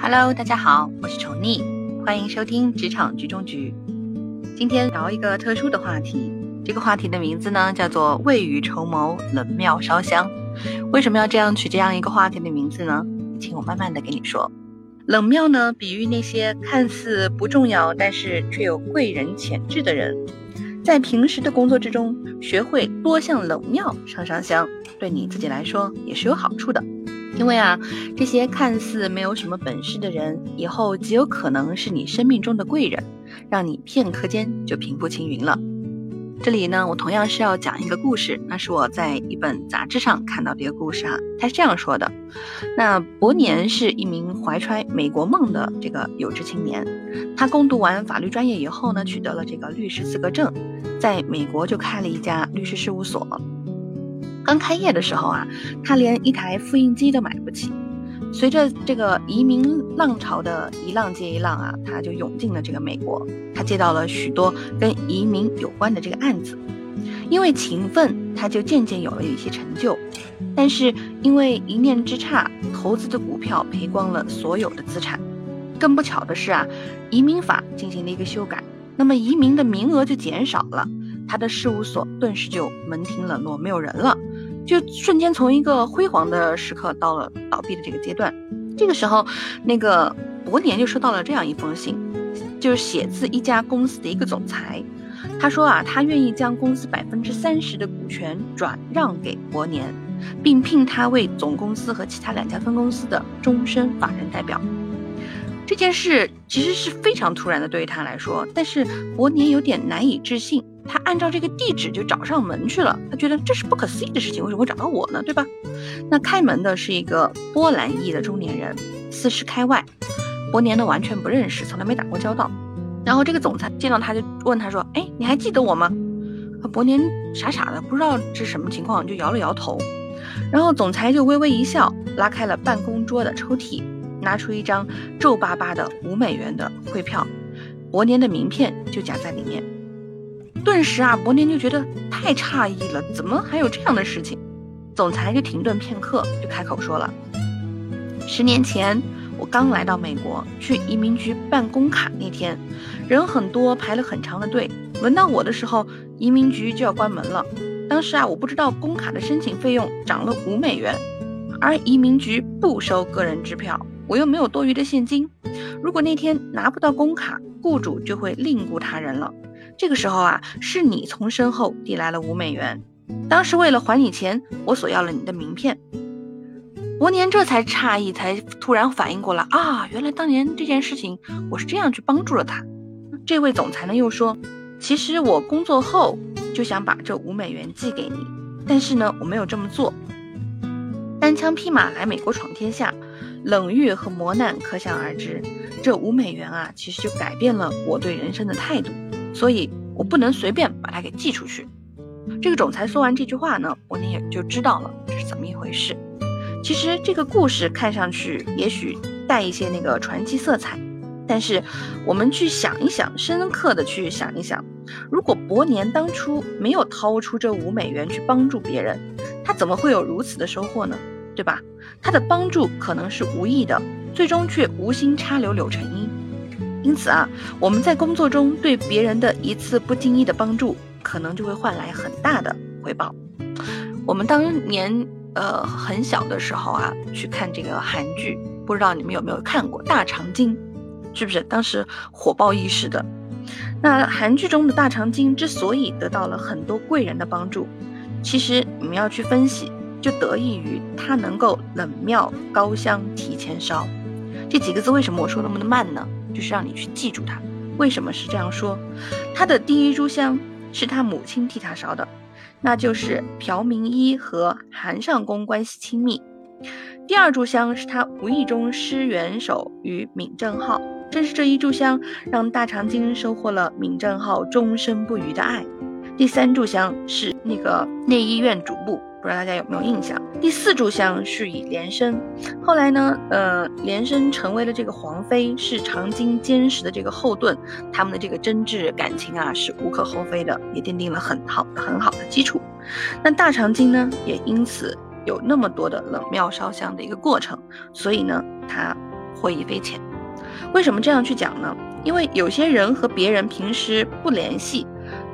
Hello，大家好，我是宠溺，欢迎收听职场局中局。今天聊一个特殊的话题，这个话题的名字呢叫做未雨绸缪，冷妙烧香。为什么要这样取这样一个话题的名字呢？请我慢慢的给你说。冷妙呢，比喻那些看似不重要，但是却有贵人潜质的人。在平时的工作之中，学会多向冷庙上上香，对你自己来说也是有好处的。因为啊，这些看似没有什么本事的人，以后极有可能是你生命中的贵人，让你片刻间就平步青云了。这里呢，我同样是要讲一个故事，那是我在一本杂志上看到的一个故事哈。他是这样说的：那伯年是一名怀揣美国梦的这个有志青年，他攻读完法律专业以后呢，取得了这个律师资格证，在美国就开了一家律师事务所。刚开业的时候啊，他连一台复印机都买不起。随着这个移民浪潮的一浪接一浪啊，他就涌进了这个美国。他接到了许多跟移民有关的这个案子，因为勤奋，他就渐渐有了一些成就。但是因为一念之差，投资的股票赔光了所有的资产。更不巧的是啊，移民法进行了一个修改，那么移民的名额就减少了，他的事务所顿时就门庭冷落，没有人了。就瞬间从一个辉煌的时刻到了倒闭的这个阶段。这个时候，那个伯年就收到了这样一封信，就是写自一家公司的一个总裁。他说啊，他愿意将公司百分之三十的股权转让给伯年，并聘他为总公司和其他两家分公司的终身法人代表。这件事其实是非常突然的，对于他来说，但是伯年有点难以置信。他按照这个地址就找上门去了，他觉得这是不可思议的事情，为什么会找到我呢？对吧？那开门的是一个波兰裔的中年人，四十开外，伯年呢完全不认识，从来没打过交道。然后这个总裁见到他就问他说：“哎，你还记得我吗？”伯年傻傻的不知道这是什么情况，就摇了摇头。然后总裁就微微一笑，拉开了办公桌的抽屉，拿出一张皱巴巴的五美元的汇票，伯年的名片就夹在里面。顿时啊，伯年就觉得太诧异了，怎么还有这样的事情？总裁就停顿片刻，就开口说了：“十年前我刚来到美国，去移民局办公卡那天，人很多，排了很长的队。轮到我的时候，移民局就要关门了。当时啊，我不知道工卡的申请费用涨了五美元，而移民局不收个人支票，我又没有多余的现金。如果那天拿不到工卡，雇主就会另雇他人了。”这个时候啊，是你从身后递来了五美元。当时为了还你钱，我索要了你的名片。伯年这才诧异，才突然反应过来啊，原来当年这件事情我是这样去帮助了他。这位总裁呢又说，其实我工作后就想把这五美元寄给你，但是呢我没有这么做。单枪匹马来美国闯天下，冷遇和磨难可想而知。这五美元啊，其实就改变了我对人生的态度。所以我不能随便把它给寄出去。这个总裁说完这句话呢，伯年也就知道了这是怎么一回事。其实这个故事看上去也许带一些那个传奇色彩，但是我们去想一想，深刻的去想一想，如果伯年当初没有掏出这五美元去帮助别人，他怎么会有如此的收获呢？对吧？他的帮助可能是无意的，最终却无心插柳柳成荫。因此啊，我们在工作中对别人的一次不经意的帮助，可能就会换来很大的回报。我们当年呃很小的时候啊，去看这个韩剧，不知道你们有没有看过《大长今》，是不是当时火爆一时的？那韩剧中的大长今之所以得到了很多贵人的帮助，其实你们要去分析，就得益于他能够冷庙高香提前烧。这几个字为什么我说那么的慢呢？就是让你去记住它。为什么是这样说？他的第一炷香是他母亲替他烧的，那就是朴明一和韩尚宫关系亲密。第二炷香是他无意中施援手于闵正浩，正是这一炷香让大长今收获了闵正浩终身不渝的爱。第三炷香是那个内医院主簿。不知道大家有没有印象？第四炷香是以莲生，后来呢，呃，莲生成为了这个皇妃，是长今坚实的这个后盾，他们的这个真挚感情啊是无可厚非的，也奠定了很好很好的基础。那大长今呢，也因此有那么多的冷庙烧香的一个过程，所以呢，他获益匪浅。为什么这样去讲呢？因为有些人和别人平时不联系，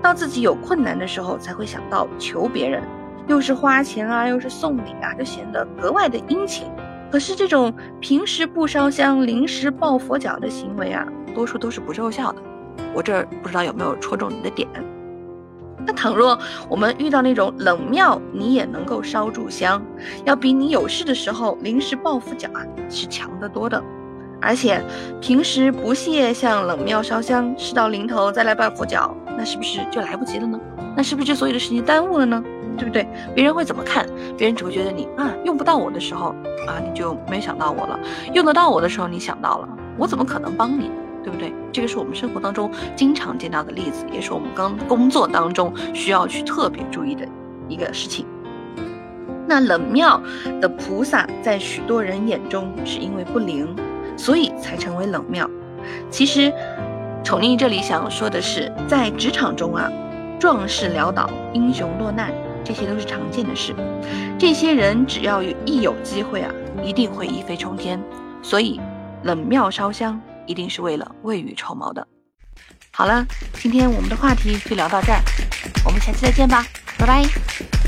到自己有困难的时候才会想到求别人，又是花钱啊，又是送礼啊，就显得格外的殷勤。可是这种平时不烧香，临时抱佛脚的行为啊，多数都是不奏效的。我这儿不知道有没有戳中你的点。那倘若我们遇到那种冷庙，你也能够烧柱香，要比你有事的时候临时抱佛脚啊，是强得多的。而且平时不屑向冷庙烧香，事到临头再来拜佛脚，那是不是就来不及了呢？那是不是就所有的事情耽误了呢？对不对？别人会怎么看？别人只会觉得你啊，用不到我的时候啊，你就没有想到我了；用得到我的时候，你想到了，我怎么可能帮你？对不对？这个是我们生活当中经常见到的例子，也是我们刚工作当中需要去特别注意的一个事情。那冷庙的菩萨在许多人眼中是因为不灵，所以才成为冷庙。其实，宠溺这里想说的是，在职场中啊，壮士潦倒，英雄落难，这些都是常见的事。这些人只要有一有机会啊，一定会一飞冲天。所以，冷庙烧香。一定是为了未雨绸缪的。好了，今天我们的话题就聊到这儿，我们下期再见吧，拜拜。